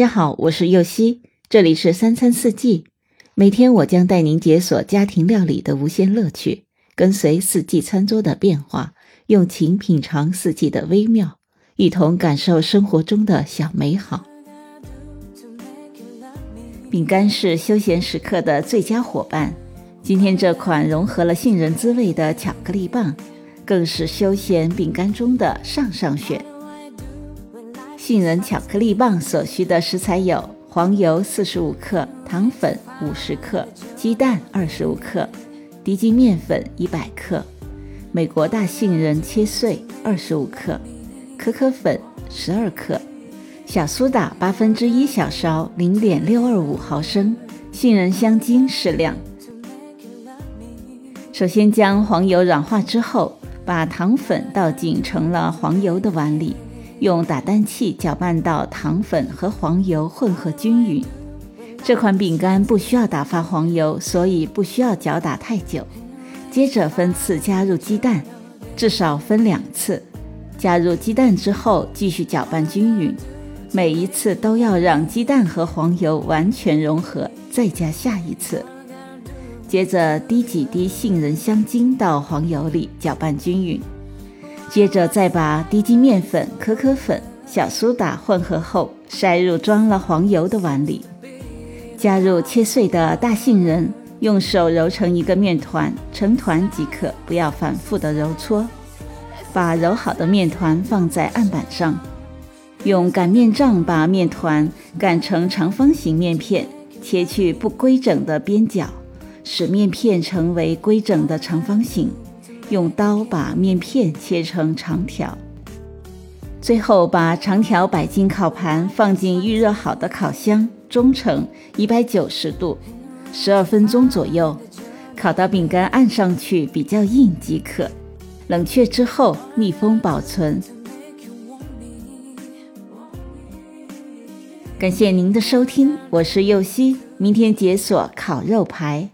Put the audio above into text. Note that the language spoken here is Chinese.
大家好，我是右希，这里是三餐四季。每天我将带您解锁家庭料理的无限乐趣，跟随四季餐桌的变化，用情品尝四季的微妙，一同感受生活中的小美好。饼干是休闲时刻的最佳伙伴。今天这款融合了杏仁滋味的巧克力棒，更是休闲饼干中的上上选。杏仁巧克力棒所需的食材有黄油四十五克、糖粉五十克、鸡蛋二十五克、低筋面粉一百克、美国大杏仁切碎二十五克、可可粉十二克、小苏打八分之一小勺零点六二五毫升、杏仁香精适量。首先将黄油软化之后，把糖粉倒进盛了黄油的碗里。用打蛋器搅拌到糖粉和黄油混合均匀。这款饼干不需要打发黄油，所以不需要搅打太久。接着分次加入鸡蛋，至少分两次。加入鸡蛋之后，继续搅拌均匀。每一次都要让鸡蛋和黄油完全融合，再加下一次。接着滴几滴杏仁香精到黄油里，搅拌均匀。接着再把低筋面粉、可可粉、小苏打混合后，筛入装了黄油的碗里，加入切碎的大杏仁，用手揉成一个面团，成团即可，不要反复的揉搓。把揉好的面团放在案板上，用擀面杖把面团擀成长方形面片，切去不规整的边角，使面片成为规整的长方形。用刀把面片切成长条，最后把长条摆进烤盘，放进预热好的烤箱，中程一百九十度，十二分钟左右，烤到饼干按上去比较硬即可。冷却之后密封保存。感谢您的收听，我是右希，明天解锁烤肉排。